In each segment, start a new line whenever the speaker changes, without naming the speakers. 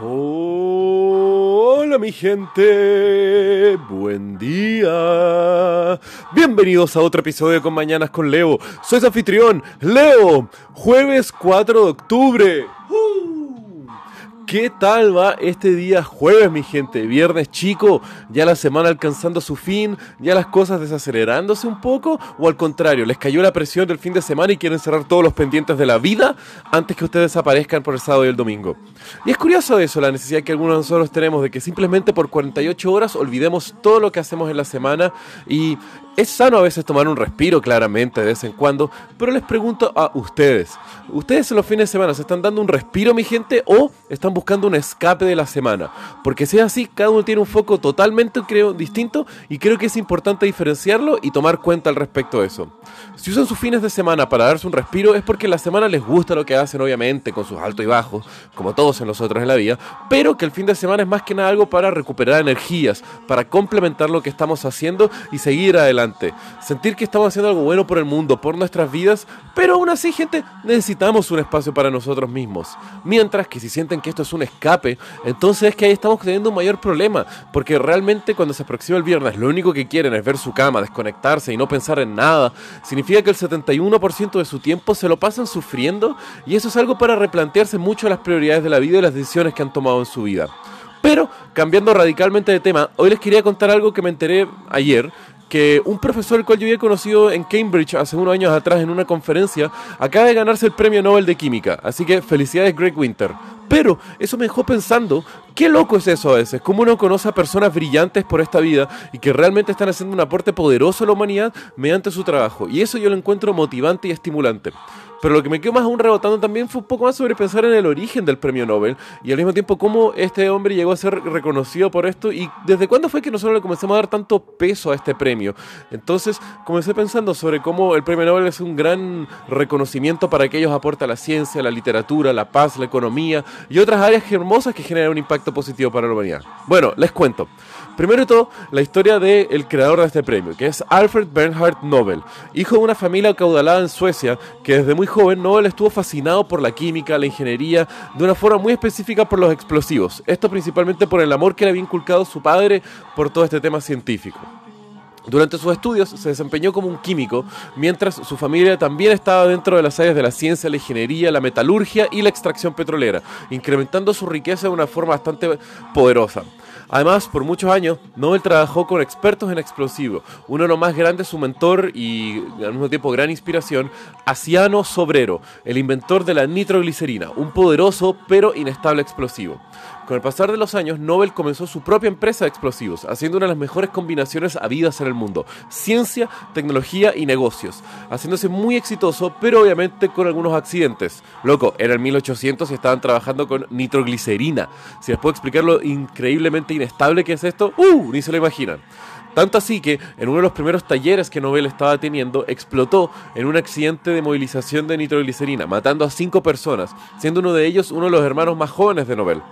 Hola mi gente, buen día. Bienvenidos a otro episodio con Mañanas con Leo. Soy su anfitrión, Leo, jueves 4 de octubre. ¿Qué tal va este día jueves, mi gente? Viernes chico, ya la semana alcanzando su fin, ya las cosas desacelerándose un poco, o al contrario, les cayó la presión del fin de semana y quieren cerrar todos los pendientes de la vida antes que ustedes aparezcan por el sábado y el domingo. Y es curioso eso, la necesidad que algunos de nosotros tenemos de que simplemente por 48 horas olvidemos todo lo que hacemos en la semana y es sano a veces tomar un respiro, claramente, de vez en cuando, pero les pregunto a ustedes, ¿ustedes en los fines de semana se están dando un respiro, mi gente, o están buscando un escape de la semana? Porque si es así, cada uno tiene un foco totalmente, creo, distinto, y creo que es importante diferenciarlo y tomar cuenta al respecto de eso. Si usan sus fines de semana para darse un respiro, es porque la semana les gusta lo que hacen, obviamente, con sus altos y bajos, como todos en los otros en la vida, pero que el fin de semana es más que nada algo para recuperar energías, para complementar lo que estamos haciendo y seguir adelante Sentir que estamos haciendo algo bueno por el mundo, por nuestras vidas, pero aún así, gente, necesitamos un espacio para nosotros mismos. Mientras que si sienten que esto es un escape, entonces es que ahí estamos teniendo un mayor problema, porque realmente cuando se aproxima el viernes, lo único que quieren es ver su cama, desconectarse y no pensar en nada, significa que el 71% de su tiempo se lo pasan sufriendo y eso es algo para replantearse mucho las prioridades de la vida y las decisiones que han tomado en su vida. Pero, cambiando radicalmente de tema, hoy les quería contar algo que me enteré ayer, que un profesor el cual yo había conocido en Cambridge hace unos años atrás en una conferencia acaba de ganarse el premio Nobel de Química. Así que felicidades Greg Winter. Pero eso me dejó pensando, qué loco es eso a veces, cómo uno conoce a personas brillantes por esta vida y que realmente están haciendo un aporte poderoso a la humanidad mediante su trabajo. Y eso yo lo encuentro motivante y estimulante. Pero lo que me quedó más aún rebotando también fue un poco más sobre pensar en el origen del premio Nobel y al mismo tiempo cómo este hombre llegó a ser reconocido por esto y desde cuándo fue que nosotros le comenzamos a dar tanto peso a este premio. Entonces comencé pensando sobre cómo el premio Nobel es un gran reconocimiento para que ellos aportan la ciencia, la literatura, la paz, la economía y otras áreas hermosas que generan un impacto positivo para la humanidad. Bueno, les cuento. Primero de todo, la historia del creador de este premio, que es Alfred Bernhard Nobel, hijo de una familia acaudalada en Suecia, que desde muy joven Nobel estuvo fascinado por la química, la ingeniería, de una forma muy específica por los explosivos. Esto principalmente por el amor que le había inculcado su padre por todo este tema científico. Durante sus estudios se desempeñó como un químico, mientras su familia también estaba dentro de las áreas de la ciencia, la ingeniería, la metalurgia y la extracción petrolera, incrementando su riqueza de una forma bastante poderosa. Además, por muchos años, Nobel trabajó con expertos en explosivos. Uno de los más grandes, su mentor y al mismo tiempo gran inspiración, Asiano Sobrero, el inventor de la nitroglicerina, un poderoso pero inestable explosivo. Con el pasar de los años, Nobel comenzó su propia empresa de explosivos, haciendo una de las mejores combinaciones habidas en el mundo, ciencia, tecnología y negocios, haciéndose muy exitoso, pero obviamente con algunos accidentes. Loco, era el 1800 y estaban trabajando con nitroglicerina. Si les puedo explicar lo increíblemente inestable que es esto, ¡uh! Ni se lo imaginan. Tanto así que en uno de los primeros talleres que Nobel estaba teniendo, explotó en un accidente de movilización de nitroglicerina, matando a cinco personas, siendo uno de ellos uno de los hermanos más jóvenes de Nobel.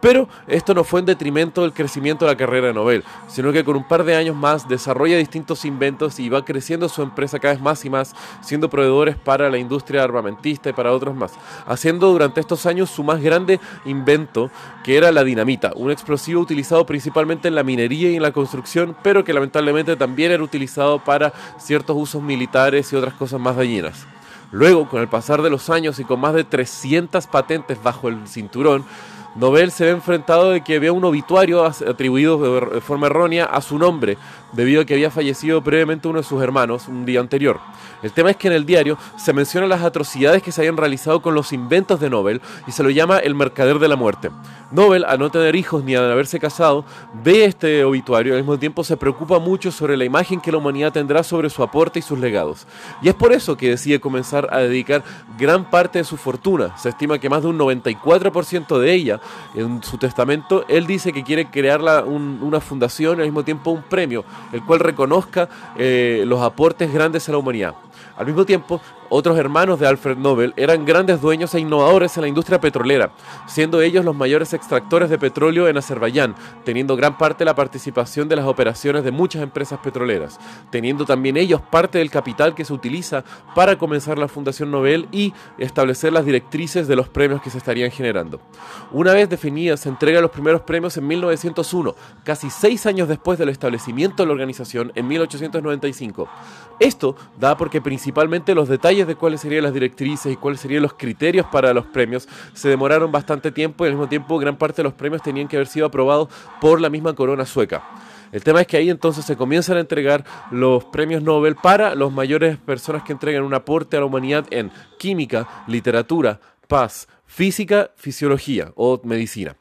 Pero esto no fue en detrimento del crecimiento de la carrera de Nobel, sino que con un par de años más desarrolla distintos inventos y va creciendo su empresa cada vez más y más, siendo proveedores para la industria armamentista y para otros más, haciendo durante estos años su más grande invento, que era la dinamita, un explosivo utilizado principalmente en la minería y en la construcción, pero que lamentablemente también era utilizado para ciertos usos militares y otras cosas más dañinas. Luego, con el pasar de los años y con más de 300 patentes bajo el cinturón, Nobel se ve enfrentado de que había un obituario atribuido de forma errónea a su nombre, debido a que había fallecido previamente uno de sus hermanos un día anterior. El tema es que en el diario se mencionan las atrocidades que se habían realizado con los inventos de Nobel y se lo llama el mercader de la muerte. Nobel, al no tener hijos ni al haberse casado, ve este obituario y al mismo tiempo se preocupa mucho sobre la imagen que la humanidad tendrá sobre su aporte y sus legados. Y es por eso que decide comenzar a dedicar gran parte de su fortuna. Se estima que más de un 94% de ella, en su testamento, él dice que quiere crear una fundación y al mismo tiempo un premio, el cual reconozca eh, los aportes grandes a la humanidad. Al mismo tiempo, otros hermanos de Alfred Nobel eran grandes dueños e innovadores en la industria petrolera, siendo ellos los mayores extractores de petróleo en Azerbaiyán, teniendo gran parte de la participación de las operaciones de muchas empresas petroleras, teniendo también ellos parte del capital que se utiliza para comenzar la Fundación Nobel y establecer las directrices de los premios que se estarían generando. Una vez definidas, se entregan los primeros premios en 1901, casi seis años después del establecimiento de la organización en 1895. Esto da porque principalmente los detalles de cuáles serían las directrices y cuáles serían los criterios para los premios se demoraron bastante tiempo y al mismo tiempo gran parte de los premios tenían que haber sido aprobados por la misma corona sueca. El tema es que ahí entonces se comienzan a entregar los premios Nobel para las mayores personas que entregan un aporte a la humanidad en química, literatura, paz, física, fisiología o medicina.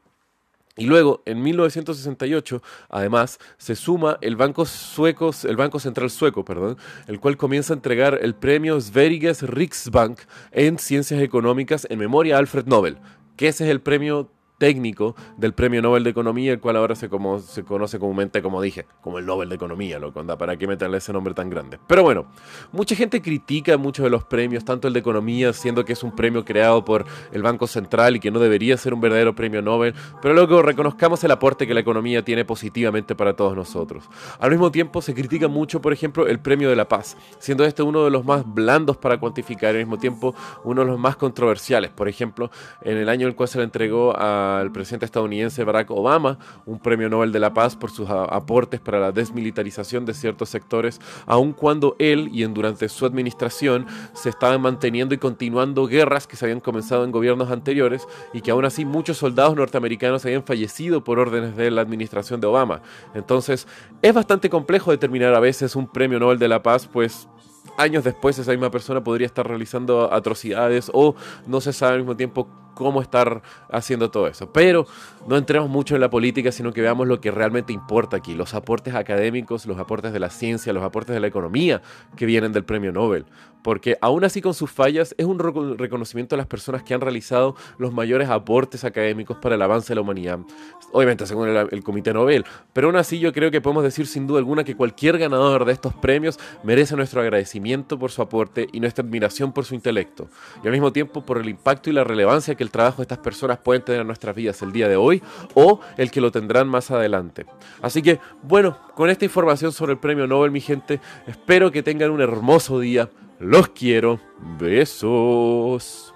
Y luego, en 1968, además, se suma el Banco, Sueco, el Banco Central Sueco, perdón, el cual comienza a entregar el premio Sveriges Riksbank en Ciencias Económicas en memoria a Alfred Nobel, que ese es el premio técnico del Premio Nobel de Economía, el cual ahora se, como, se conoce comúnmente, como dije, como el Nobel de Economía, loco, anda, ¿para qué meterle ese nombre tan grande? Pero bueno, mucha gente critica muchos de los premios, tanto el de Economía, siendo que es un premio creado por el Banco Central y que no debería ser un verdadero premio Nobel, pero luego reconozcamos el aporte que la economía tiene positivamente para todos nosotros. Al mismo tiempo, se critica mucho, por ejemplo, el Premio de la Paz, siendo este uno de los más blandos para cuantificar y al mismo tiempo uno de los más controversiales. Por ejemplo, en el año en el cual se le entregó a al presidente estadounidense Barack Obama un premio Nobel de la Paz por sus aportes para la desmilitarización de ciertos sectores, aun cuando él y en, durante su administración se estaban manteniendo y continuando guerras que se habían comenzado en gobiernos anteriores y que aún así muchos soldados norteamericanos habían fallecido por órdenes de la administración de Obama. Entonces es bastante complejo determinar a veces un premio Nobel de la Paz, pues años después esa misma persona podría estar realizando atrocidades o no se sabe al mismo tiempo cómo estar haciendo todo eso. Pero no entremos mucho en la política, sino que veamos lo que realmente importa aquí, los aportes académicos, los aportes de la ciencia, los aportes de la economía que vienen del premio Nobel. Porque aún así con sus fallas es un reconocimiento a las personas que han realizado los mayores aportes académicos para el avance de la humanidad. Obviamente según el, Comité Nobel. Pero aún así yo creo que podemos decir sin duda alguna que cualquier ganador de estos premios merece nuestro agradecimiento por su aporte y nuestra admiración por su intelecto. Y al mismo tiempo por el impacto y la relevancia que el trabajo de estas personas pueden tener en nuestras vidas el día de hoy o el que lo tendrán más adelante. Así que, bueno, con esta información sobre el premio Nobel, mi gente, espero que tengan un hermoso día. Los quiero. Besos.